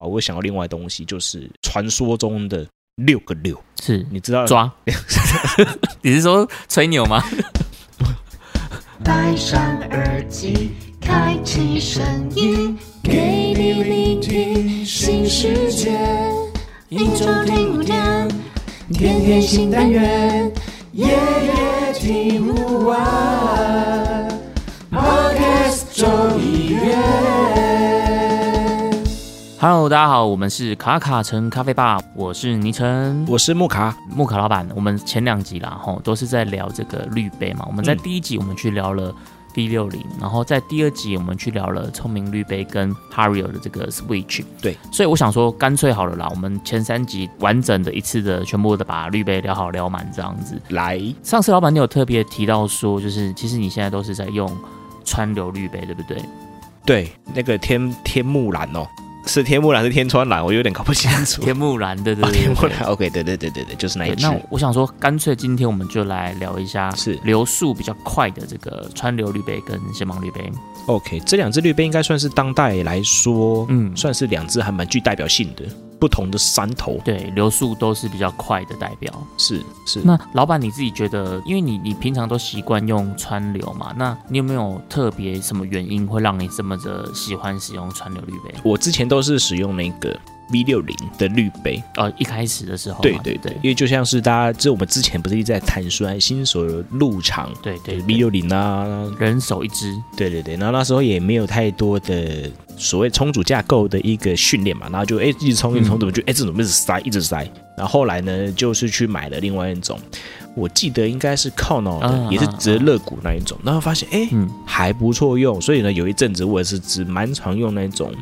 啊，我想到另外东西，就是传说中的六个六，是你知道？抓？你是说吹牛吗？戴上耳机，开启声音，给你聆听新世界。一周听五天，天天新单元，夜夜听不完。Hello，大家好，我们是卡卡城咖啡吧，我是倪晨，我是木卡，木卡老板。我们前两集啦，吼，都是在聊这个滤杯嘛。我们在嗯第一集我们去聊了 V 六零，然后在第二集我们去聊了聪明滤杯跟 Hario 的这个 Switch。对，所以我想说，干脆好了啦，我们前三集完整的一次的全部的把滤杯聊好聊满这样子。来，上次老板你有特别提到说，就是其实你现在都是在用川流滤杯，对不对？对，那个天天木蓝哦，是天木蓝是天川蓝，我有点搞不清楚。天木蓝，对对哦，对 天木蓝，OK，对对对对对，就是那一对，只。那我想说，干脆今天我们就来聊一下是流速比较快的这个川流绿杯跟仙芒绿杯。OK，这两只绿杯应该算是当代来说，嗯，算是两只还蛮具代表性的，不同的山头。对，流速都是比较快的代表。是是，那老板你自己觉得，因为你你平常都习惯用川流嘛，那你有没有特别什么原因会让你这么的喜欢使用川流滤杯？我之前都是使用那个 V 六零的滤杯。哦，一开始的时候，对对对对，因为就像是大家，这我们之前不是一直在谈说，哎新手入场对对 V 六零啊，人手一支，对对对，然后那时候也没有太多的所谓充足架构的一个训练嘛，然后就哎一直充一直充，嗯怎么就哎这种一直塞一直塞，然后后来呢就是去买了另外一种，我记得应该是靠脑的，啊也是折肋骨那一种，然后发现哎嗯。还不错用，所以呢有一阵子我也是只蛮常用那种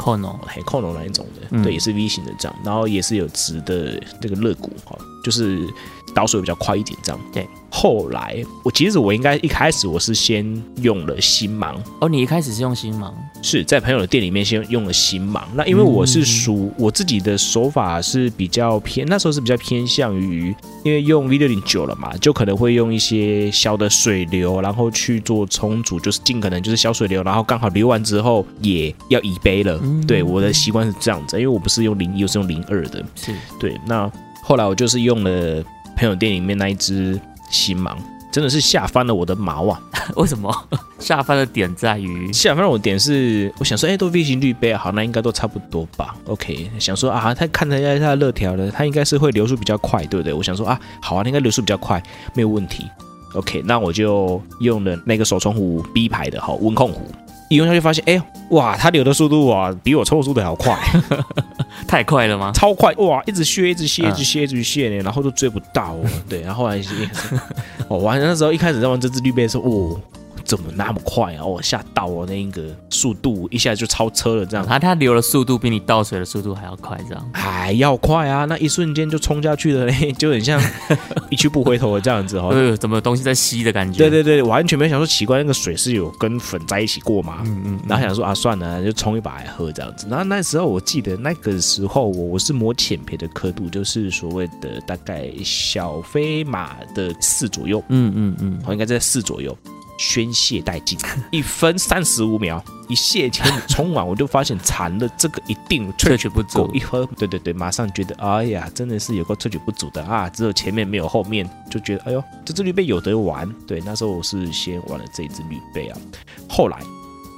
Kono，很靠脑那一种的，嗯对，也是 V 型的这样，然后也是有直的这个肋骨哈，就是导水比较快一点这样。对，后来我其实我应该一开始我是先用了新芒。哦，你一开始是用新芒，是在朋友的店里面先用了新芒，那因为我是属我自己的手法是比较偏，那时候是比较偏向于，因为用 V 六零久了嘛，就可能会用一些小的水流，然后去做充足，就是尽可能就是小水流，然后刚好流完之后也要移杯了。嗯对，我的习惯是这样子，因为我不是用零一，我是用零二的。是对，那后来我就是用了朋友店里面那一只新芒，真的是吓翻了我的毛啊！为什么下翻的点在于下翻我点是，我想说，哎、都 V 型滤杯，好，那应该都差不多吧？OK，想说啊，他看了一下他的热条了，他应该是会流速比较快，对不对？我想说啊，好啊，应该流速比较快，没有问题。OK，那我就用了那个手冲壶 B 牌的哈温控壶，一用下去发现，哎、哇，它流的速度啊，比我抽的速度还要快，太快了吗？超快哇，一直削，一直削，嗯一直削，一直削呢，然后都追不到哦。对，然后后来也是，我玩那时候一开始在玩这只绿背的时候，哦，怎么那么快啊？我吓到我那一个速度一下就超车了，这样它它流的速度比你倒水的速度还要快，这样。还要快啊！那一瞬间就冲下去了嘞，就很像一去不回头的这样子哦。呃，怎么有东西在吸的感觉？对对对，完全没想说奇怪，那个水是有跟粉在一起过吗？嗯，嗯嗯，然后想说啊，算了，就冲一把来喝这样子。然后那时候我记得那个时候我我是磨浅培的刻度，就是所谓的大概小飞马的四左右，嗯嗯嗯，好，应该在四左右。宣泄殆尽，一分三十五秒，一泄千里，冲完我就发现惨了，这个一定萃取不足狗一。喝，对对对，马上觉得哎呀，真的是有个萃取不足的啊，只有前面没有后面，就觉得哎呦，这只绿贝有得玩。对，那时候我是先玩了这一支滤杯啊，后来。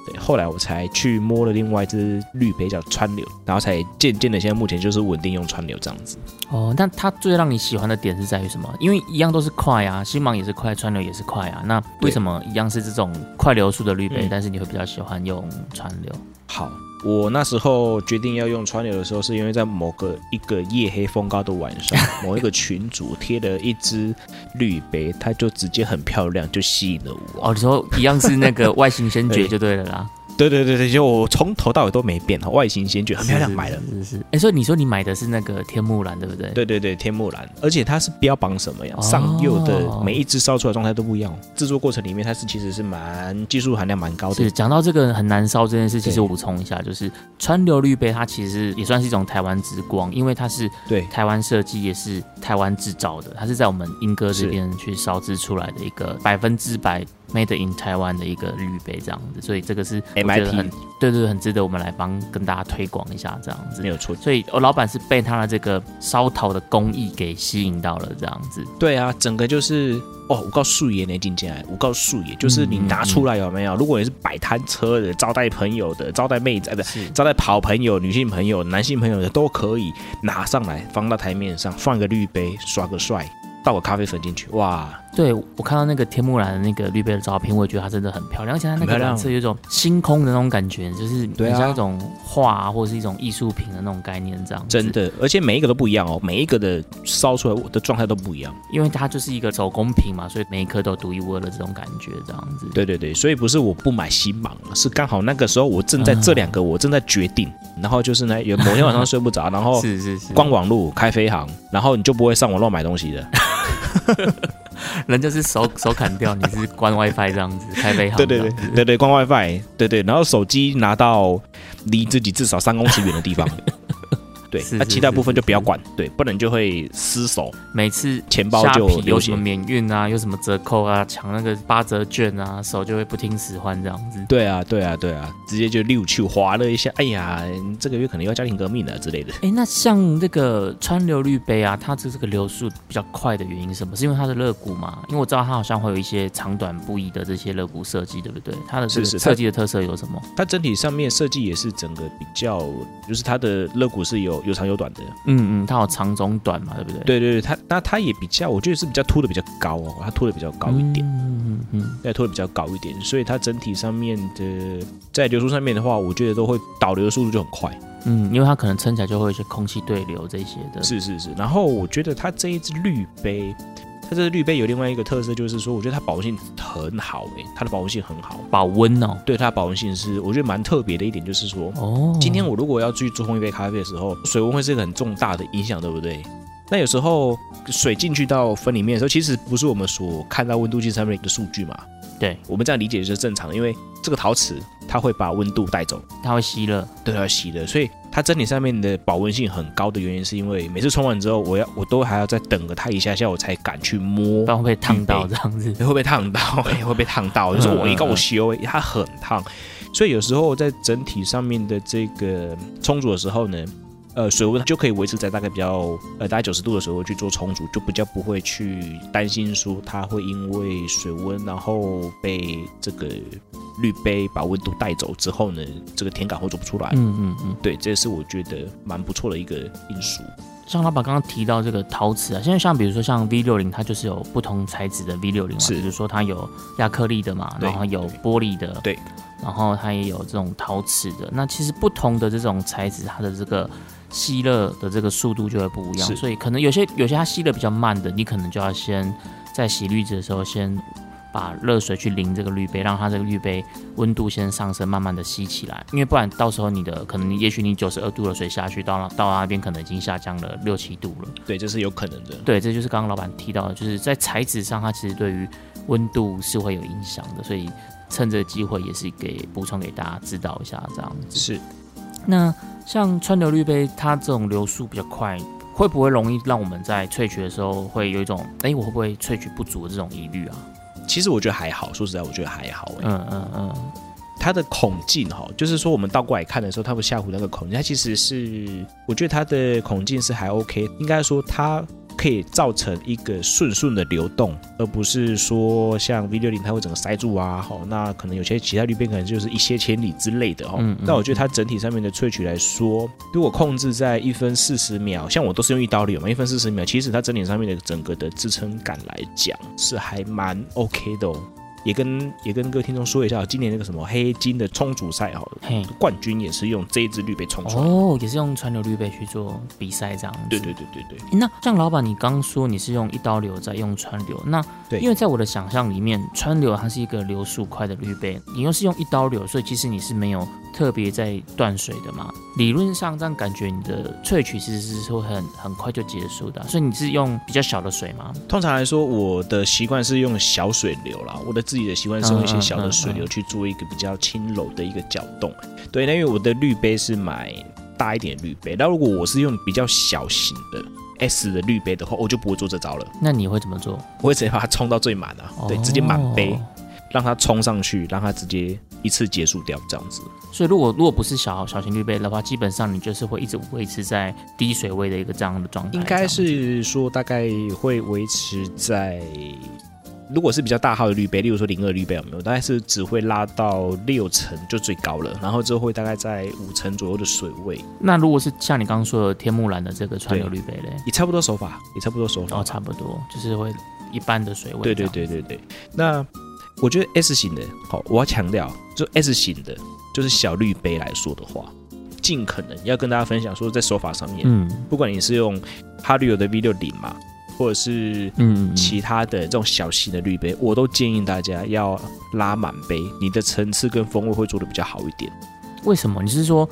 对，后来我才去摸了另外一只绿杯叫川流，然后才渐渐的，现在目前就是稳定用川流这样子。哦，那它最让你喜欢的点是在于什么？因为一样都是快啊，星芒也是快，川流也是快啊。那为什么一样是这种快流速的绿杯，嗯但是你会比较喜欢用川流？好，我那时候决定要用川流的时候，是因为在某个一个夜黑风高的晚上，某一个群主贴了一支绿杯，它就直接很漂亮，就吸引了我。哦，你说一样是那个外形先决就对了啦。对对对对，就我从头到尾都没变，外形先觉很漂亮，是买了。是是是。哎，所以你说你买的是那个天木蓝，对不对？。对对对，天木蓝，而且它是标榜什么呀？哦上釉的每一只烧出来的状态都不一样哦，制作过程里面它是其实是蛮技术含量蛮高的是。讲到这个很难烧这件事，其实我补充一下，就是川流绿杯它其实也算是一种台湾之光，因为它是对台湾设计，也是台湾制造的，它是在我们英歌这边去烧制出来的一个百分之百 made in Taiwan 的一个滤杯这样子，所以这个是我觉 MIT 得很对对对，很值得我们来帮跟大家推广一下这样子没。有错。所以我老板是被他的这个烧陶的工艺给吸引到了这样子。对啊，整个就是哦，我告诉爷那进进来，我告诉爷，就是你拿出来有没有？如果你是摆摊车的、招待朋友的、招待妹子，呃，不是招待好朋友、女性朋友、男性朋友的都可以拿上来，放到台面上，放一个滤杯，刷个帅，倒个咖啡粉进去，哇，对我看到那个天幕蓝的那个绿杯的照片，我也觉得它真的很漂亮，而且它那个很漂亮蓝色有一种星空的那种感觉，就是很像一种画、啊、或者是一种艺术品的那种概念这样子。真，的，而且每一个都不一样哦，每一个的烧出来的状态都不一样。因为它就是一个手工品嘛，所以每一颗都独一无二的这种感觉这样子。对对对，所以不是我不买新芒，是刚好那个时候我正在这两个我正在决定，然后就是呢，有某天晚上睡不着，然后 是是是，逛网路开飞航，然后你就不会上网乱买东西的。人家是手 手砍掉，你是关 WiFi 这样子开飞航。对对对对对，关 WiFi，对对，然后手机拿到离自己至少三公尺远的地方。对，那、是是其他部分就不要管，对，不然就会失手，每次钱包就有什么。免运啊，有什么折扣啊，抢那个八折券啊，手就会不听使唤这样子。对啊，对啊，对啊，直接就溜去划了一下，哎呀，这个月可能要家庭革命了之类的。哎，那像这个川流绿杯啊，它这这个流速比较快的原因是什么？是因为它的肋骨吗？因为我知道它好像会有一些长短不一的这些肋骨设计，对不对？它的设计的特色有什么？它整体上面设计也是整个比较，就是它的肋骨是有有长有短的。嗯嗯，它有长中短嘛，对不对？对对对，它那它也比较，我觉得是比较凸的比较高哦，它凸的比较高一点。嗯嗯嗯对，凸的比较高一点，所以它整体上面的在流速上面的话，我觉得都会导流的速度就很快。嗯，因为它可能撑起来就会有一些空气对流这些的。是是是，然后我觉得它这一只绿杯，它这个滤杯有另外一个特色，就是说，我觉得它保温性很好诶、它的保温性很好。保温哦。对它的保温性是我觉得蛮特别的一点，就是说，哦，今天我如果要去做烘一杯咖啡的时候，水温会是一个很重大的影响，对不对？那有时候水进去到分里面的时候，其实不是我们所看到温度计上面的数据嘛。对，我们这样理解就是正常的，因为这个陶瓷它会把温度带走，它会吸热。对，它要吸热，所以它整体上面的保温性很高的原因，是因为每次冲完之后，我要我都还要再等个它一下下，我才敢去摸不，然会被烫到这样子。会不会烫到？哎，会被烫到，就是我一告我修，哎它很烫，所以有时候在整体上面的这个充足的时候呢。呃，水温就可以维持在大概比较呃大概九十度的时候去做冲煮，就比较不会去担心说它会因为水温然后被这个滤杯把温度带走之后呢，这个甜感会做不出来。嗯嗯嗯。对，这是我觉得蛮不错的一个因素。像老板刚刚提到这个陶瓷啊，现在像比如说像 V 六零，它就是有不同材质的 V 六零嘛，是比如说它有亚克力的嘛，对然后有玻璃的，对，然后它也有这种陶瓷的。那其实不同的这种材质，它的这个吸热的这个速度就会不一样，所以可能有些有些它吸热比较慢的，你可能就要先在洗滤纸的时候先。把热水去淋这个滤杯，让它这个滤杯温度先上升，慢慢的吸起来，因为不然到时候你的可能也许你九十二度的水下去，到那到那边可能已经下降了六七度了。对，这是有可能的。对，这就是刚刚老板提到的，就是在材质上，它其实对于温度是会有影响的，所以趁这个机会也是给补充给大家知道一下这样子。是，那像川流滤杯，它这种流速比较快，会不会容易让我们在萃取的时候会有一种，哎，我会不会萃取不足的这种疑虑啊？其实我觉得还好，说实在，我觉得还好、欸。嗯嗯嗯，它的孔径哈，就是说我们倒过来看的时候，它不下湖那个孔径，它其实是，我觉得它的孔径是还 OK，应该说它可以造成一个顺顺的流动，而不是说像 V 六零它会整个塞住啊，好，那可能有些其他滤片可能就是一些千里之类的哈。嗯嗯那我觉得它整体上面的萃取来说，如果控制在一分四十秒，像我都是用一刀流嘛，一分四十秒，其实它整体上面的整个的支撑感来讲是还蛮 OK 的哦。也跟也跟各位听众说一下，今年那个什么黑金的冲煮赛哈，嘿，冠军也是用这一支绿杯冲出来。哦，也是用川流绿杯去做比赛这样子。对对对对对，诶那像老板，你刚说你是用一刀流在用川流，那对因为在我的想象里面，川流它是一个流速快的绿杯，你又是用一刀流，所以其实你是没有特别在断水的嘛。理论上这样感觉你的萃取其实是会很很快就结束的，所以你是用比较小的水吗？通常来说，我的习惯是用小水流啦，我的自己的习惯是用一些小的水流去做一个比较轻柔的一个搅动。对，那因为我的滤杯是买大一点的滤杯，那如果我是用比较小型的 S 的滤杯的话，我就不会做这招了，那你会怎么做？我会直接把它冲到最满啊，对，直接满杯。哦让它冲上去，让它直接一次结束掉这样子。所以如果如果不是小小型滤杯的话，基本上你就是会一直维持在低水位的一个这样的状态。应该是说大概会维持在，如果是比较大号的滤杯，例如说零二滤杯有没有？大概是只会拉到六成就最高了，然后之后会大概在五成左右的水位，那如果是像你刚刚说的天幕蓝的这个川流滤杯嘞，也差不多手法，也差不多手法。哦，差不多就是会一般的水位。对对对对对。那我觉得 S 型的，好，我要强调，就 S 型的，就是小滤杯来说的话，尽可能要跟大家分享说，在手法上面，嗯不管你是用哈利有的 V 六零嘛，或者是嗯嗯其他的这种小型的滤杯，我都建议大家要拉满杯，你的层次跟风味会做的比较好一点。为什么？你是说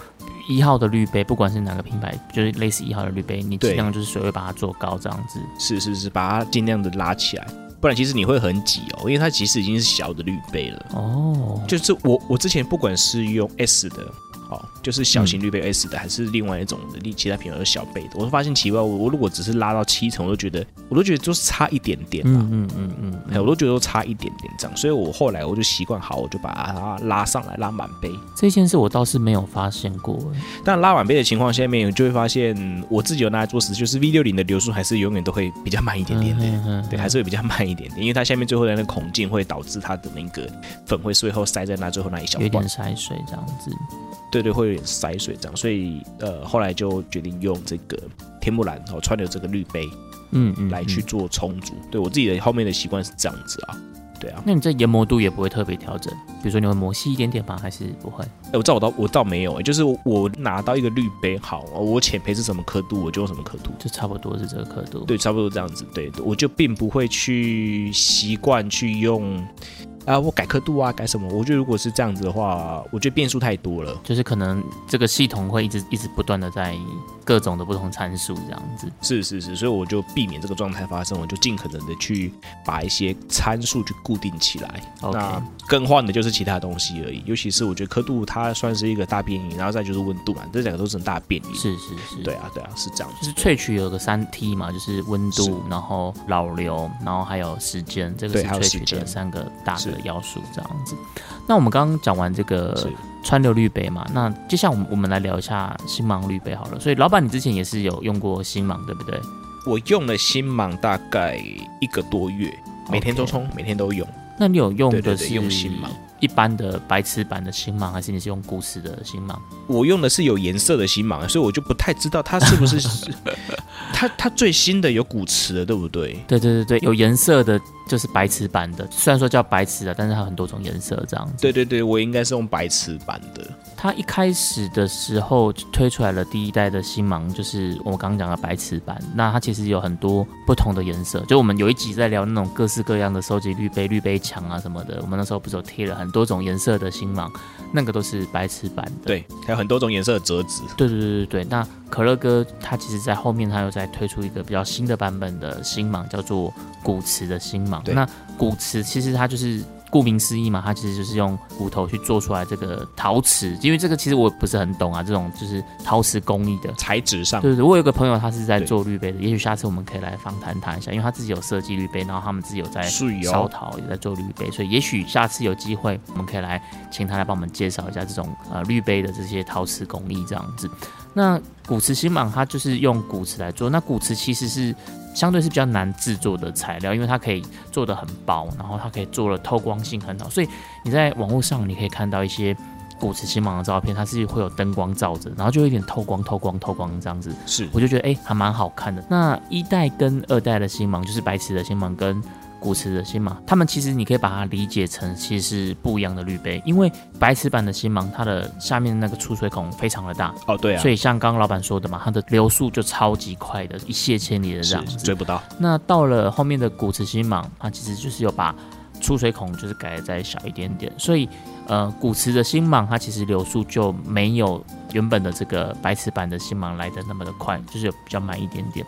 一号的滤杯，不管是哪个品牌，就是类似一号的滤杯，你对尽量就是水位把它做高，这样子。是是是，把它尽量的拉起来，不然其实你会很挤哦，因为它其实已经是小的滤杯了。哦，就是我我之前不管是用 S 的，哦，就是小型滤杯 S 的，还是另外一种的另其他品牌的小杯的，我会发现奇怪，我我如果只是拉到七成，我都觉得我都觉得就是差一点点啊。嗯嗯嗯我都觉得都差一点点这样，所以我后来我就习惯好，我就把它拉上来，拉满杯。这件事我倒是没有发现过。但拉满杯的情况下面，就会发现我自己有拿来做实，就是 V 六零的流速还是永远都会比较慢一点点的。嗯嗯对，还是会比较慢一点点，因为它下面最后的那个孔径会导致它的那个粉会最后塞在那最后那一小有点段，筛水这样子。对对，会有点塞水这样，所以呃后来就决定用这个天幕蓝哦穿的这个滤杯嗯嗯，嗯。来去做充足。对我自己的后面的习惯是这样子啊，对啊，那你这研磨度也不会特别调整，比如说你会磨细一点点吗？还是不会？哎，我照我倒我倒没有、欸，就是我拿到一个滤杯，好，我浅焙是什么刻度，我就用什么刻度。就差不多是这个刻度。对，差不多这样子。对，我就并不会去习惯去用啊，我改刻度啊，改什么？我觉得如果是这样子的话，我觉得变数太多了。就是可能这个系统会一直一直不断的在各种的不同参数这样子。是是是，所以我就避免这个状态发生，我就尽可能的去把一些参数去固定起来。那更换的就是其他东西而已。尤其是我觉得刻度它算是一个大变异，然后再就是温度嘛，这两个都是很大变异。是是是，对，啊对啊，是这样子。就是萃取有个三 T 嘛，就是温度，然后老流，然后还有时间，这个是萃取的三个大的要素这样子。那我们刚刚讲完这个川流滤杯嘛，那接下来我们我们来聊一下星芒滤杯好了。所以老板你之前也是有用过星芒对不对？我用了星芒大概一个多月，每天都充，每天都用。那你有用的是用星芒一般的白瓷版的星芒，还是你是用古瓷的星芒？我用的是有颜色的星芒，所以我就不太知道它是不是 它它最新的有古瓷的，对不对？对对对对，有颜色的就是白瓷版的，虽然说叫白瓷啊，但是它很多种颜色这样子。对对对，我应该是用白瓷版的。它一开始的时候推出来了第一代的星芒，就是我刚刚讲的白瓷版。那它其实有很多不同的颜色，就我们有一集在聊那种各式各样的收集绿杯、绿杯墙啊什么的。我们那时候不是有贴了很多种颜色的星芒，那个都是白瓷版的。对，还有很多种颜色的折纸。对对对对对。那可乐哥他其实在后面他又再推出一个比较新的版本的星芒，叫做古瓷的星芒。那古瓷其实它就是顾名思义嘛，它其实就是用骨头去做出来这个陶瓷，因为这个其实我不是很懂啊，这种就是陶瓷工艺的。材质上，对对对，我有个朋友他是在做滤杯的，也许下次我们可以来访谈他一下，因为他自己有设计滤杯，然后他们自己有在烧陶，也在做滤杯，所以也许下次有机会，我们可以来请他来帮我们介绍一下这种呃滤杯的这些陶瓷工艺这样子。那古瓷星芒它就是用古瓷来做，那古瓷其实是相对是比较难制作的材料，因为它可以做的很薄，然后它可以做的透光性很好，所以你在网络上你可以看到一些。古瓷星芒的照片，它是会有灯光照着，然后就有点透光、透光、透光这样子，是我就觉得哎、还蛮好看的。那一代跟二代的星芒，就是白瓷的星芒跟古瓷的星芒，它们其实你可以把它理解成其实是不一样的滤杯，因为白瓷版的星芒它的下面那个出水孔非常的大，哦，对啊，所以像刚刚老板说的嘛，它的流速就超级快的，一泻千里的这样子。追不到。那到了后面的古瓷星芒，它其实就是有把出水孔就是改得再小一点点，所以呃，古瓷的星芒它其实流速就没有原本的这个白瓷版的星芒来的那么的快，就是有比较慢一点点。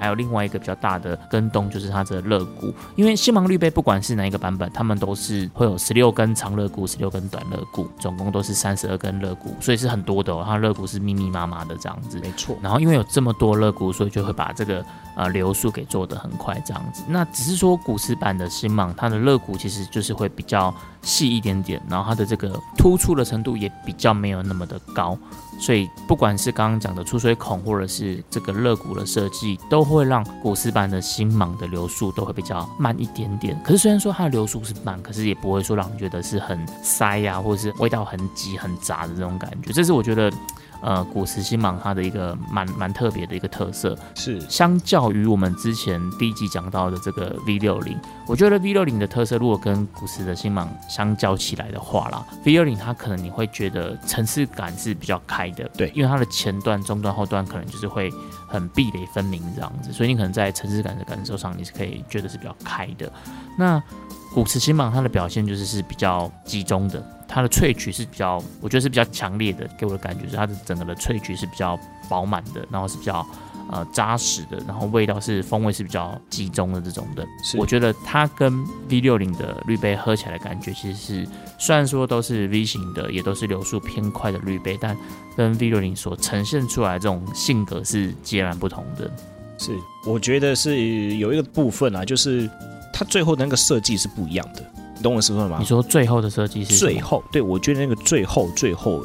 还有另外一个比较大的跟动就是它的肋骨，因为星芒绿杯不管是哪一个版本，它们都是会有十六根长肋骨、十六根短肋骨，总共都是三十二根肋骨，所以是很多的哦。它肋骨是密密麻麻的这样子。没错，然后因为有这么多肋骨，所以就会把这个呃流速给做得很快这样子。那只是说古瓷版的星芒，它的肋骨其实就是会比较细一点点，然后它的这个突出的程度也比较没有那么的高，所以不管是刚刚讲的出水孔，或者是这个肋骨的设计，都会让古斯版的星芒的流速都会比较慢一点点。可是虽然说它的流速是慢，可是也不会说让你觉得是很塞呀、或者是味道很急很杂的这种感觉。这是我觉得。呃，古瓷星芒它的一个蛮蛮特别的一个特色，是相较于我们之前第一集讲到的这个 V 六零，我觉得 V 六零的特色如果跟古驰的星芒相较起来的话啦，V 六零它可能你会觉得层次感是比较开的，对因为它的前段、中段、后段可能就是会很壁垒分明这样子，所以你可能在层次感的感受上你是可以觉得是比较开的。那古驰星芒它的表现就是是比较集中的，它的萃取是比较，我觉得是比较强烈的，给我的感觉是它的整个的萃取是比较饱满的，然后是比较呃扎实的，然后味道是风味是比较集中的这种的。是我觉得它跟 V 六零的滤杯喝起来的感觉，其实是虽然说都是 V 型的，也都是流速偏快的滤杯，但跟 V 六零所呈现出来这种性格是截然不同的。是，我觉得是有一个部分啊，就是它最后的那个设计是不一样的，你懂我意思吗你？说最后的设计是最后，对我觉得那个最后最后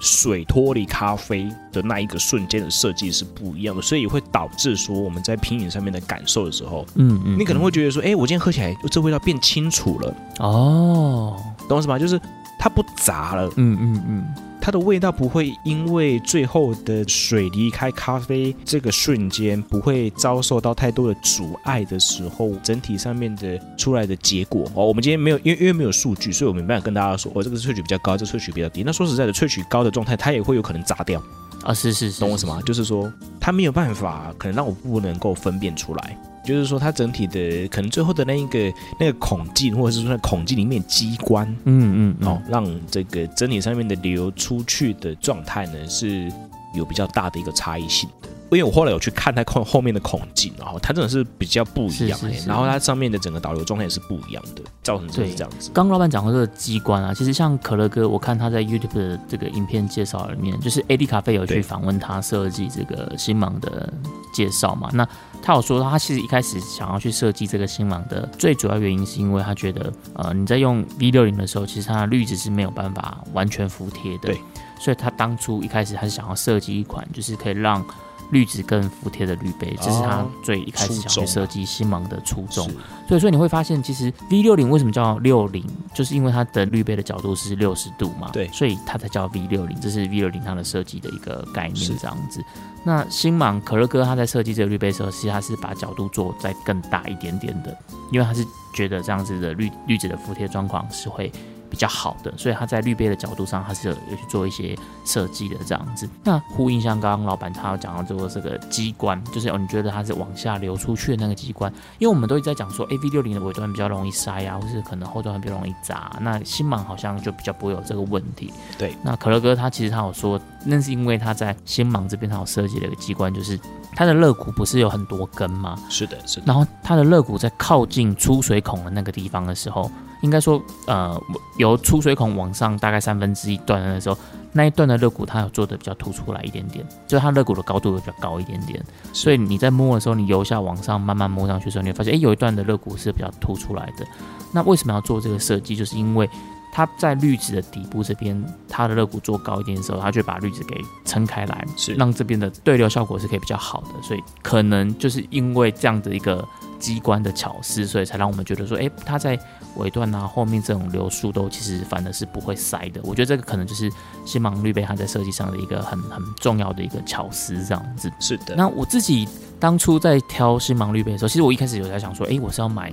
水脱离咖啡的那一个瞬间的设计是不一样的，所以会导致说我们在品饮上面的感受的时候，嗯嗯，你可能会觉得说，哎，我今天喝起来这味道变清楚了，哦，懂我意思吗？就是它不杂了，嗯嗯嗯，它的味道不会因为最后的水离开咖啡这个瞬间，不会遭受到太多的阻碍的时候，整体上面的出来的结果哦，我们今天没有，因为因为没有数据，所以我没办法跟大家说，哦，这个萃取比较高，这个萃取比较低。那说实在的，萃取高的状态，它也会有可能砸掉，啊是是是，懂我什么？就是说，它没有办法，可能让我不能够分辨出来。就是说，它整体的可能最后的那一个那个孔径，或者是说那孔径里面机关，嗯嗯嗯，哦，让这个整体上面的流出去的状态呢是有比较大的一个差异性的。因为我后来有去看它后后面的孔径，然后它真的是比较不一样、是是是欸然后它上面的整个导流状态也是不一样的，造成就是对这样子。刚老板讲到这个机关啊，其实像可乐哥，我看他在 YouTube 的这个影片介绍里面，就是 AD 咖啡有去对访问他设计这个星芒的介绍嘛。那他有说，他其实一开始想要去设计这个新郎的最主要原因，是因为他觉得，呃，你在用 V 六零的时候，其实它的滤纸是没有办法完全服帖的。对，所以他当初一开始他是想要设计一款，就是可以让滤纸更服帖的绿杯，这是他哦最一开始想去设计星芒的初衷。所以说你会发现，其实 V 六零为什么叫六零，就是因为它的绿杯的角度是六十度嘛，对所以它才叫 V 六零，这是 V 六零它的设计的一个概念这样子。那新芒可乐哥他在设计这个绿杯的时候，其实他是把角度做再更大一点点的，因为他是觉得这样子的绿绿植的服帖状况是会比较好的，所以它在滤杯的角度上，它是有有去做一些设计的这样子。那呼应像刚刚老板他有讲到这个这个机关，就是哦，你觉得它是往下流出去的那个机关，因为我们都一直在讲说，A V 六零的尾端比较容易塞啊，或是可能后端比较容易砸。那新芒好像就比较不会有这个问题。对，那可乐哥他其实他有说，那是因为他在新芒这边他有设计了一个机关，就是它的肋骨不是有很多根吗？是的，是的，然后它的肋骨在靠近出水孔的那个地方的时候，应该说，呃，由出水孔往上大概三分之一段的时候，那一段的肋骨它有做的比较凸出来一点点，就是它肋骨的高度会比较高一点点，所以你在摸的时候，你由下往上慢慢摸上去的时候，你会发现，哎，有一段的肋骨是比较凸出来的。那为什么要做这个设计？就是因为它在滤纸的底部这边，它的肋骨做高一点的时候，它就会把滤纸给撑开来，是让这边的对流效果是可以比较好的。所以可能就是因为这样的一个机关的巧思，所以才让我们觉得说，哎，它在尾段啊后面这种流速都其实反而是不会塞的。我觉得这个可能就是新芒绿杯它在设计上的一个很很重要的一个巧思，这样子。是的。那我自己当初在挑新芒绿杯的时候，其实我一开始有在想说，诶，我是要买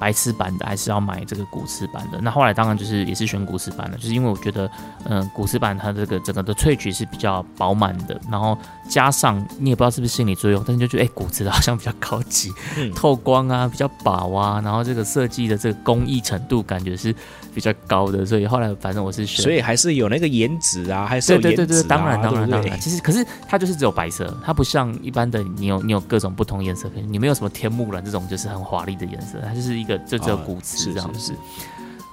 白瓷版的，还是要买这个古瓷版的？那后来当然就是也是选古瓷版的，就是因为我觉得，嗯、古瓷版它这个整个的萃取是比较饱满的，然后加上你也不知道是不是心理作用，但是就觉得，诶，古瓷的好像比较高级，嗯透光啊，比较薄啊，然后这个设计的这个工艺程度感觉是比较高的，所以后来反正我是选所以还是有那个颜值啊，还是有对对对对，当然当然当然，其实可是它就是只有白色，它不像一般的你有你有各种不同颜色，你没有什么天幕蓝这种就是很华丽的颜色，它就是一个就只有啊古瓷是这样子。是是，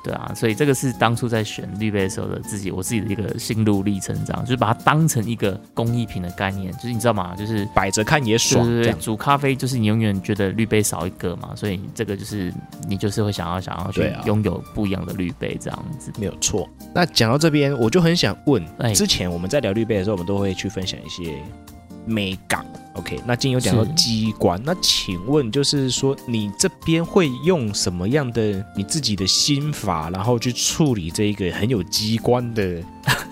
对啊，所以这个是当初在选滤杯的时候的自己，我自己的一个心路历程，这样就是把它当成一个工艺品的概念，就是你知道吗？就是摆着看也爽，对对对，煮咖啡就是你永远觉得滤杯少一个嘛，所以这个就是你就是会想要想要去拥有不一样的滤杯这样子。没有错。那讲到这边，我就很想问，哎之前我们在聊滤杯的时候，我们都会去分享一些美港。OK，那今天有讲到是机关，那请问就是说，你这边会用什么样的你自己的心法，然后去处理这一个很有机关的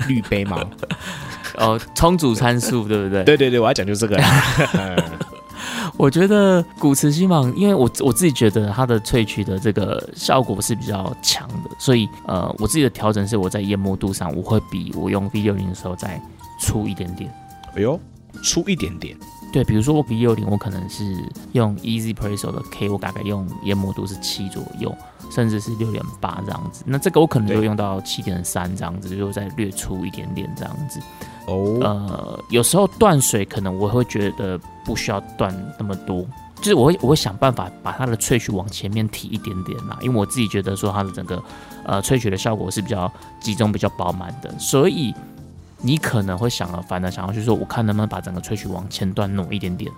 滤杯吗？哦，充足参数对不对？对对对，我要讲就这个 我觉得古瓷西芒，因为我我自己觉得它的萃取的这个效果是比较强的，所以呃，我自己的调整是我在研磨度上，我会比我用 V 六零的时候再粗一点点。哎呦，粗一点点，对，比如说我比六零，我可能是用 Easy Presso 的 K，我大概用研磨度是七左右，甚至是六点八这样子。那这个我可能就对。用到七点三这样子，就再略粗一点点这样子。哦，呃，有时候断水可能我会觉得不需要断那么多，就是我会我会想办法把它的萃取往前面提一点点啦，因为我自己觉得说它的整个呃萃取的效果是比较集中、比较饱满的，所以你可能会想了反而想要去说，我看能不能把整个萃取往前段挪一点点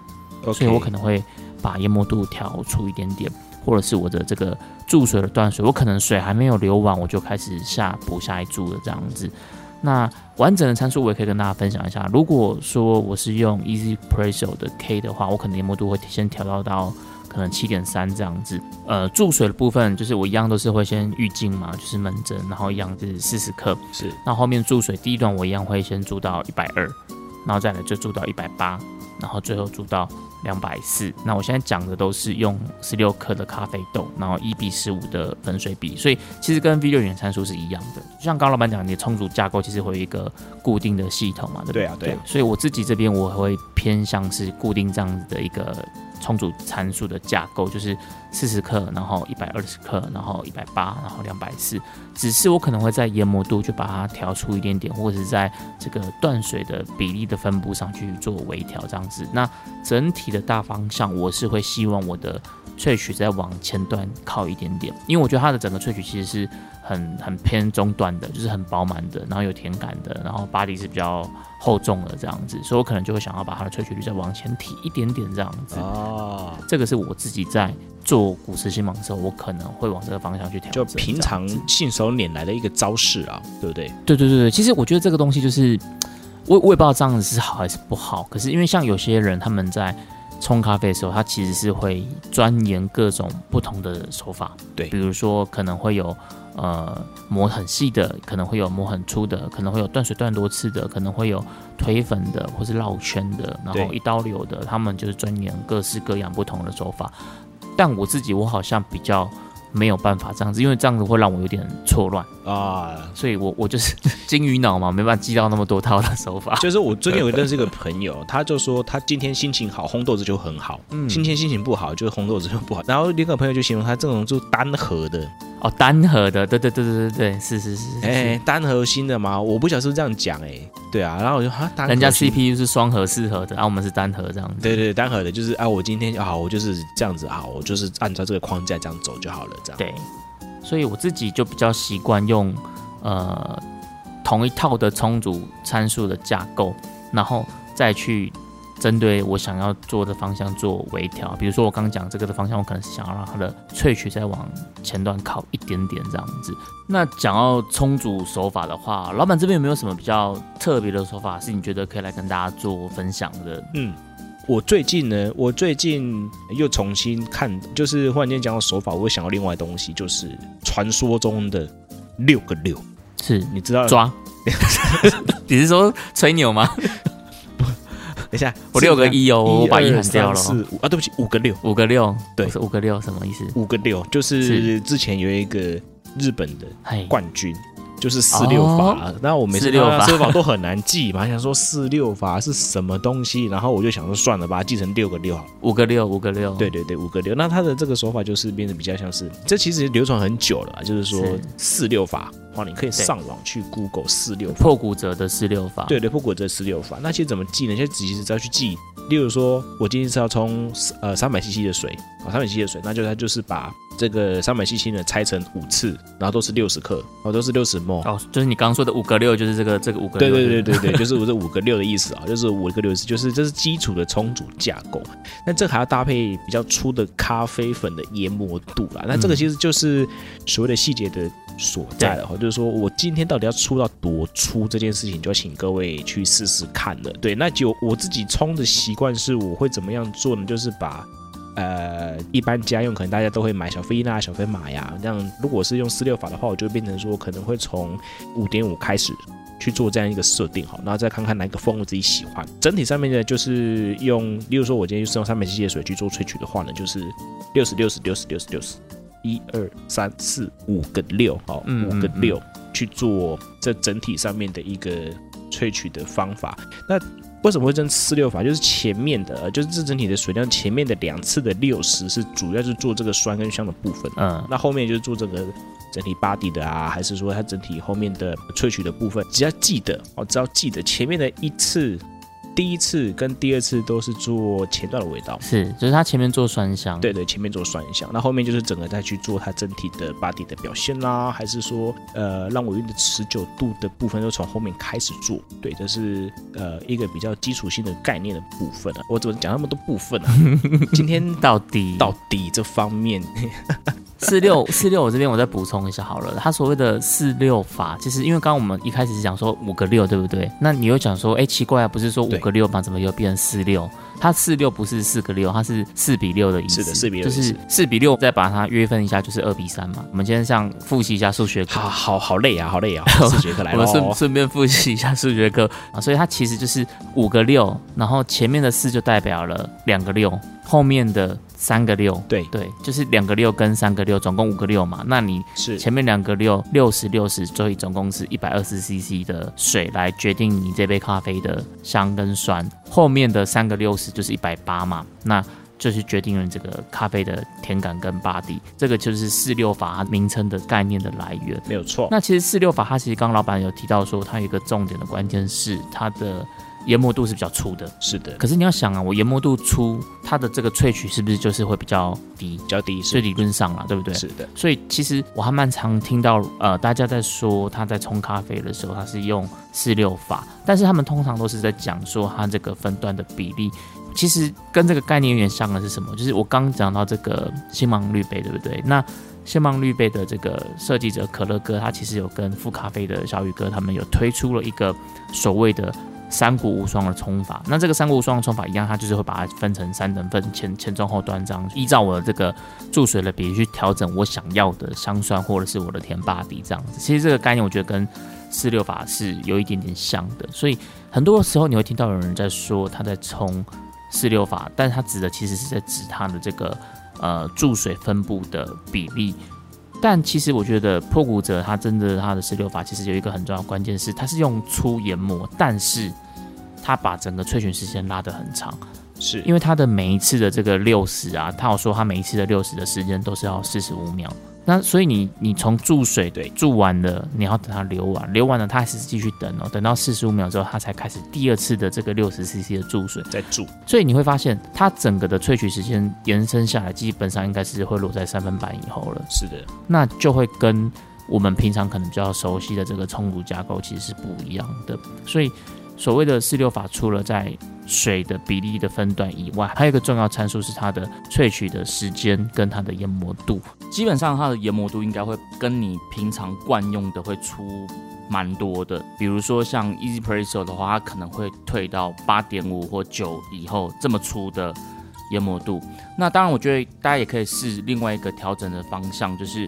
所以我可能会把研磨度调出一点点。或者是我的这个注水的断水，我可能水还没有流完，我就开始下补下一注了这样子。那完整的参数我也可以跟大家分享一下。如果说我是用 Easy Presso 的 K 的话，我可能研磨度会先调到到可能七点三这样子。呃，注水的部分就是我一样都是会先预浸嘛，就是闷蒸，然后一样是四十克。是那后面注水第一段我一样会先注到一百二，然后再来就注到一百八，然后最后注到两百四。那我现在讲的都是用十六克的咖啡豆，然后一比十五的粉水比，所以其实跟 V 六元参数是一样的。就像刚刚老板讲，你的充足架构其实会有一个固定的系统嘛，对不对？对啊对啊所以我自己这边我会偏向是固定这样子的一个充足参数的架构，就是四十克，然后一百二十克，然后一百八，然后两百四。只是我可能会在研磨度就把它调出一点点，或者是在这个断水的比例的分布上去做微调，这样子。那整体的大方向，我是会希望我的萃取再往前端靠一点点，因为我觉得它的整个萃取其实是很很偏中段的，就是很饱满的，然后有甜感的，然后 body 是比较厚重的这样子，所以我可能就会想要把它的萃取率再往前提一点点这样子。哦，这个是我自己在做股市新芒的时候，我可能会往这个方向去调就。平常信手拈来的一个招式啊，对不对？对对对对，其实我觉得这个东西就是，我我也不知道这样子是好还是不好。可是因为像有些人他们在冲咖啡的时候，他其实是会钻研各种不同的手法。对比如说可能会有呃磨很细的，可能会有磨很粗的，可能会有断水断多次的，可能会有推粉的，或是绕圈的，然后一刀流的，他们就是钻研各式各样不同的手法。但我自己我好像比较没有办法这样子，因为这样子会让我有点错乱。啊，所以我我就是 金鱼脑嘛，没办法记到那么多套的手法。就是我最近有认识一个朋友，他就说他今天心情好，烘豆子就很好；嗯今天心情不好，就是烘豆子就不好。然后另一个朋友就形容他这种就单核的，哦，单核的，对对对对对对，是是是，是哎、单核心的吗？我不晓得是不是这样讲，哎，对啊。然后我就哈，单核人家 CPU 是双核四核的，然、后我们是单核这样子。对对对单核的，就是啊，我今天啊，我就是这样子啊，我就是按照这个框架这样走就好了，这样。对，所以我自己就比较习惯用呃同一套的充足参数的架构，然后再去针对我想要做的方向做微调。比如说我刚讲这个的方向，我可能是想要让它的萃取再往前端靠一点点这样子。那讲到充足手法的话，老板这边有没有什么比较特别的手法，是你觉得可以来跟大家做分享的？嗯，我最近呢，我最近又重新看，就是忽然间讲到手法，我又想到另外东西，就是传说中的六个六，是你知道？抓？你是说吹牛吗？下，我六个一哦，我把一二喊掉了四五。啊，对不起，五个六，五个六，对。不是五个六什么意思？五个六，就是是。之前有一个日本的，冠军，就是四六法。然后我每次四六法看到四六法都很难记嘛，想说四六法是什么东西，然后我就想说算了，把它记成六个六好了。五个六，五个六，对对对，五个六。那他的这个手法就是变得比较像是，这其实流传很久了啊，就是说四六法，哇，你可以上网去 Google 四六。破骨折的四六法，对对，破骨折四六法，那其实怎么记呢？现在其实只要去记，例如说，我今天是要冲呃三百 CC 的水，啊三百 CC 的水，那就它就是把这个三百 CC 呢拆成五次，然后都是六十克，哦，都是六十 ml。哦，就是你刚刚说的五个六，就是这个这个五个对六。对对对对，就是 我这五个六的意思啊，就是五个六是就是这是基础的冲煮架构，那这还要搭配比较粗的咖啡粉的研磨度啦。那这个其实就是所谓的细节的所在了哈，就是说我今天到底要出到多粗这件事情，就要请各位去试试看了。对，那就我自己冲的习惯是，我会怎么样做呢？就是把呃，一般家用可能大家都会买小飞纳、小飞马呀，这样如果是用四六法的话，我就会变成说可能会从五点五开始去做这样一个设定好，然后再看看哪个风我自己喜欢。整体上面呢，就是用，例如说我今天就是用三百 cc 的水去做萃取的话呢，就是六十六十六十六十六十，一二三四五个六，好，嗯五个六去做这整体上面的一个萃取的方法。那为什么会这四六法？就是前面的，呃就是这整体的水量前面的两次的六十是主要是做这个酸跟香的部分，嗯，那后面就是做这个整体 body 的啊，还是说它整体后面的萃取的部分，只要记得哦，只要记得前面的一次、第一次跟第二次都是做前段的味道。是，就是它前面做酸香，对对，前面做酸香，那后面就是整个再去做它整体的 body 的表现啦，还是说呃让尾韵的持久度的部分都从后面开始做。对，这是呃一个比较基础性的概念的部分啊。我怎么讲那么多部分啊？今天到底到底这方面，四六四六，我这边我再补充一下好了。它所谓的四六法，其实因为刚刚我们一开始是讲说五个六，对不对？那你又讲说，哎，奇怪啊，不是说五个六吗？怎么又变成四六？它四六不是四个六，它是四比六的意思。是的四比六就是四比六，再把它约分一下，就是二比三嘛。我们今天像复习一下数学课好，好好累啊，好累啊，数学课来了我们顺顺便复习一下数学课啊，所以它其实就是五个六，然后前面的四就代表了两个六，后面的三个六，对对，就是两个六跟三个六，总共五个六嘛。那你是前面两个六六十六十，所以总共是一百二十 CC 的水来决定你这杯咖啡的香跟酸，后面的三个六十就是一百八嘛，那就是决定了你这个咖啡的甜感跟 body，这个就是四六法它名称的概念的来源。没有错。那其实四六法，它其实刚刚老板有提到说，它有一个重点的关键是它的研磨度是比较粗的。是的，可是你要想啊，我研磨度粗，它的这个萃取是不是就是会比较低？比较低所以理论上啦，对不对？是的，所以其实我还蛮常听到呃大家在说他在冲咖啡的时候，他是用四六法，但是他们通常都是在讲说它这个分段的比例。其实跟这个概念有点像的是什么？就是我刚讲到这个星芒绿杯，对不对？那星芒绿杯的这个设计者可乐哥，他其实有跟富咖啡的小宇哥他们有推出了一个所谓的三股无双的冲法。那这个三股无双的冲法一样，它就是会把它分成三等份，前前中后端这样，依照我的这个注水的比例去调整我想要的香酸或者是我的甜巴底这样子。其实这个概念我觉得跟四六法是有一点点像的，所以很多时候你会听到有人在说他在冲四六法，但是他指的其实是在指他的这个呃注水分布的比例。但其实我觉得破骨者他真的他的十六法其实有一个很重要的关键是，他是用粗研磨，但是他把整个萃取时间拉得很长。是因为它的每一次的这个六十啊，他有说他每一次的六十的时间都是要四十五秒。那所以你你从注水对注完了，你要等它流完，流完了它还是继续等哦，等到四十五秒之后，它才开始第二次的这个六十 CC 的注水。再注，所以你会发现，它整个的萃取时间延伸下来，基本上应该是会落在三分半以后了。是的，那就会跟我们平常可能比较熟悉的这个冲煮架构其实是不一样的。所以所谓的四六法，除了在水的比例的分段以外，还有一个重要参数是它的萃取的时间跟它的研磨度。基本上它的研磨度应该会跟你平常惯用的会出蛮多的。比如说像 Easy Presso 的话，它可能会退到八点五或九以后这么粗的研磨度。那当然，我觉得大家也可以试另外一个调整的方向，就是。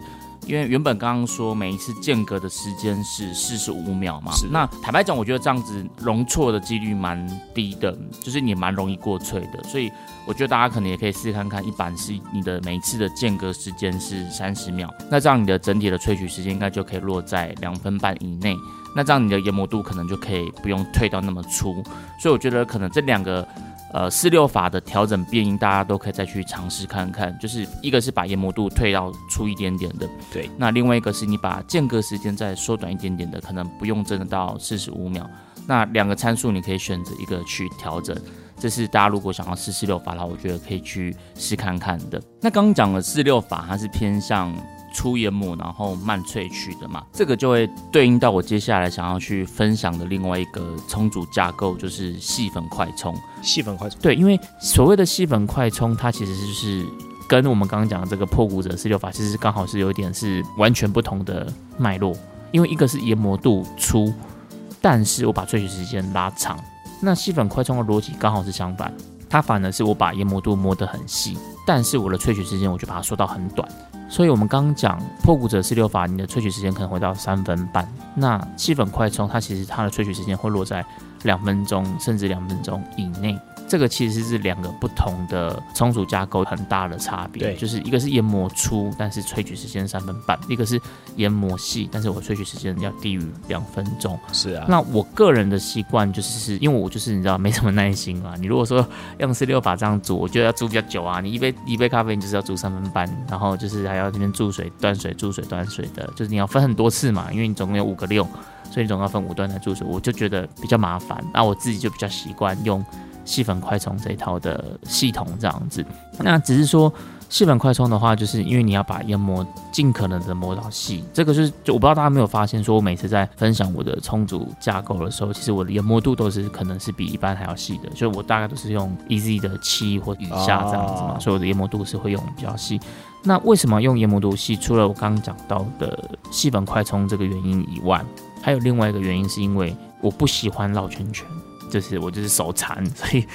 因为原本刚刚说每一次间隔的时间是四十五秒嘛是，那坦白讲，我觉得这样子容错的几率蛮低的，就是你蛮容易过萃的，所以我觉得大家可能也可以试看看，一般是你的每一次的间隔时间是三十秒，那这样你的整体的萃取时间应该就可以落在两分半以内，那这样你的研磨度可能就可以不用退到那么粗，所以我觉得可能这两个。呃，四六法的调整变音，大家都可以再去尝试看看。就是一个是把研磨度退到粗一点点的，对。那另外一个是你把间隔时间再缩短一点点的，可能不用真的到四十五秒。那两个参数你可以选择一个去调整。这是大家如果想要试四六法的话，我觉得可以去试看看的。那刚刚讲的四六法，它是偏向粗研磨，然后慢萃取的嘛，这个就会对应到我接下来想要去分享的另外一个冲煮架构，就是细粉快冲。细粉快冲，对，因为所谓的细粉快冲，它其实就是跟我们刚刚讲的这个破骨者四六法，其实刚好是有一点是完全不同的脉络。因为一个是研磨度粗，但是我把萃取时间拉长。那细粉快冲的逻辑刚好是相反，它反而是我把研磨度磨得很细，但是我的萃取时间我就把它缩到很短。所以我们刚刚讲破骨者四六法，你的萃取时间可能会到三分半。那气粉快充它其实它的萃取时间会落在两分钟甚至两分钟以内。这个其实是两个不同的冲煮架构很大的差别，对就是一个是研磨粗，但是萃取时间三分半；一个是研磨细，但是我萃取时间要低于两分钟。是啊，那我个人的习惯就是，是因为我就是你知道没什么耐心嘛。你如果说用四六法这样煮，我觉得要煮比较久啊。你一杯一杯咖啡，你就是要煮三分半，然后就是还要这边注水、断水、注水、断水的，就是你要分很多次嘛，因为你总共有五个六，所以你总要分五段来注水，我就觉得比较麻烦。那我自己就比较习惯用细粉快充这一套的系统这样子。那只是说细粉快充的话，就是因为你要把研磨尽可能的磨到细，这个就是就我不知道大家有没有发现，说我每次在分享我的充足架构的时候，其实我的研磨度都是可能是比一般还要细的，所以我大概都是用 EZ 的七或以下这样子嘛，哦所以我的研磨度是会用比较细。那为什么用研磨度细？除了我刚刚讲到的细粉快充这个原因以外，还有另外一个原因是因为我不喜欢绕圈圈。就是我就是手残，所以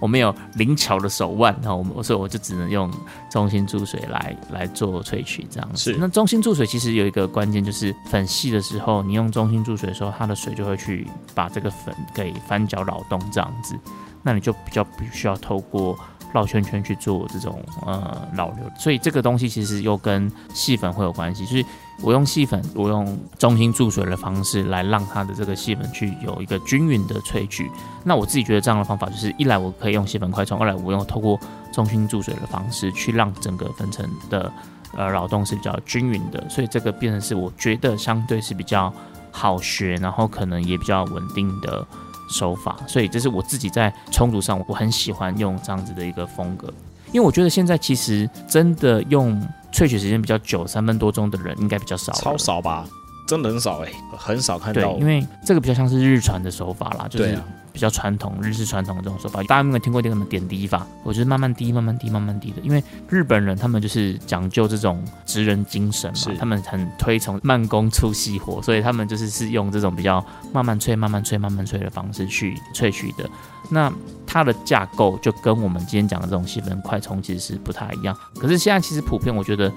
我没有灵巧的手腕，然后我所以我就只能用中心注水来来做萃取这样子。是那中心注水其实有一个关键，就是粉细的时候，你用中心注水的时候，它的水就会去把这个粉给翻搅扰动这样子，那你就比较必须要透过绕圈圈去做这种呃扰流，所以这个东西其实又跟细粉会有关系，就是我用细粉，我用中心注水的方式来让它的这个细粉去有一个均匀的萃取。那我自己觉得这样的方法就是一来我可以用细粉快冲，二来我用透过中心注水的方式去让整个粉尘的呃扰动是比较均匀的，所以这个变成是我觉得相对是比较好学，然后可能也比较稳定的手法。所以这是我自己在冲煮上我很喜欢用这样子的一个风格。因为我觉得现在其实真的用萃取时间比较久，三分多钟的人应该比较少，超少吧，真的很少哎、很少看对到。，因为这个比较像是日传的手法啦，就是比较传统日式传统的这种手法。大家有没有听过那个点滴法？我就是慢慢滴、慢慢滴、慢慢滴的。因为日本人他们就是讲究这种职人精神嘛，他们很推崇慢工出细活，所以他们就是是用这种比较慢慢吹、慢慢吹、慢慢吹的方式去萃取的。那它的架构就跟我们今天讲的这种细粉快充其实是不太一样。可是现在其实普遍，我觉得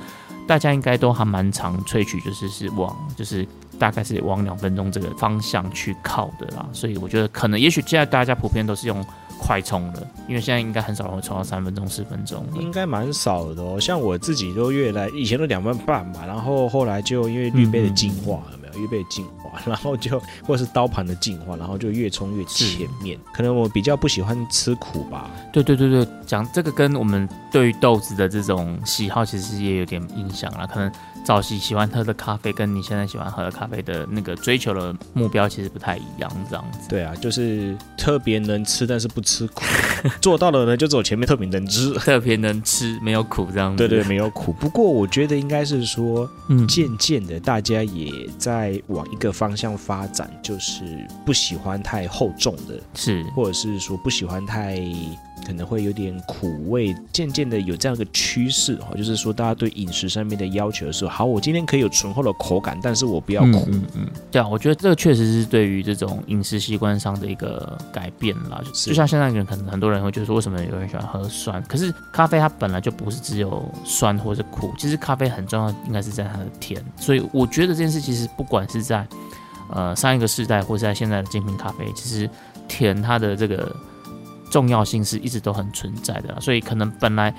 大家应该都还蛮常萃取，就是是往就是大概是往两分钟这个方向去靠的啦。所以我觉得可能也许现在大家普遍都是用快充的，因为现在应该很少人会充到三分钟、四分钟。应该蛮少的哦。像我自己都越来以前都两分半嘛，然后后来就因为滤杯的进化，有？滤杯的进化，然后就或者是刀盘的进化，然后就越冲越前面。可能我比较不喜欢吃苦吧。对对对对，讲这个跟我们对于豆子的这种喜好其实也有点影响啦。可能早期喜欢喝的咖啡，跟你现在喜欢喝的咖啡的那个追求的目标其实不太一样，这样子。对啊，就是特别能吃，但是不吃苦。做到了呢，就只有前面特别能吃。特别能吃，没有苦这样子。对对，没有苦。不过我觉得应该是说，嗯，渐渐的，大家也在往一个方向发展，就是不喜欢太厚重的，是或者是说不喜欢太可能会有点苦味。渐渐的有这样一个趋势哈，就是说大家对饮食上面的要求是，好，我今天可以有醇厚的口感，但是我不要苦。嗯嗯嗯，对啊，我觉得这个确实是对于这种饮食习惯上的一个改变啦。就是就像现在人可能很多人会觉得说，为什么有人喜欢喝酸？可是咖啡它本来就不是只有酸或者苦，其实咖啡很重要，应该是在它的甜。所以我觉得这件事其实不管是在呃上一个世代，或是在现在的精品咖啡，其实甜它的这个重要性是一直都很存在的啦。所以可能本来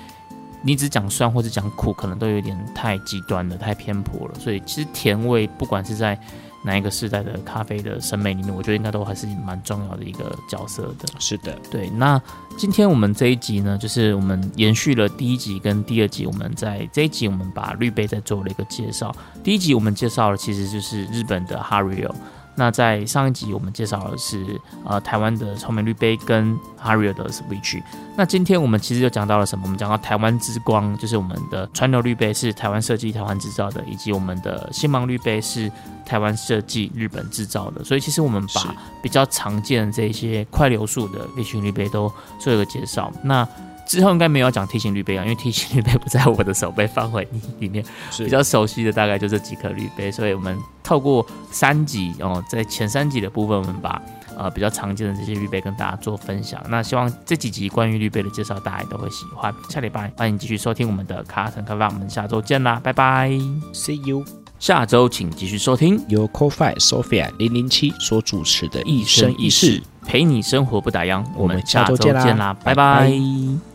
你只讲酸或者讲苦，可能都有点太极端了，太偏颇了。所以其实甜味不管是在哪一个时代的咖啡的审美里面，我觉得应该都还是蛮重要的一个角色的。是的，对，那今天我们这一集呢，就是我们延续了第一集跟第二集，我们在这一集我们把绿杯再做了一个介绍。第一集我们介绍了其实就是日本的 Hario，那在上一集我们介绍的是呃台湾的超美绿杯跟 Harrier 的 Switch。那今天我们其实就讲到了什么？我们讲到台湾之光，就是我们的川流绿杯是台湾设计、台湾制造的，以及我们的星芒绿杯是台湾设计、日本制造的。所以其实我们把比较常见的这些快流速的 V 型绿杯都做一个介绍。那之后应该没有要讲 T 型滤杯啊，因为 T 型滤杯不在我的手背范围里面。是比较熟悉的大概就这几颗滤杯，所以我们透过三集哦，在前三集的部分，我们把呃比较常见的这些滤杯跟大家做分享。那希望这几集关于滤杯的介绍，大家也都会喜欢。下礼拜欢迎继续收听我们的卡城开发，我们下周见啦，拜拜。See you。下周请继续收听由 CoFi Sophia 零零七所主持的《一生一世，陪你生活不打烊。我们下下周周见啦见啦，拜拜拜拜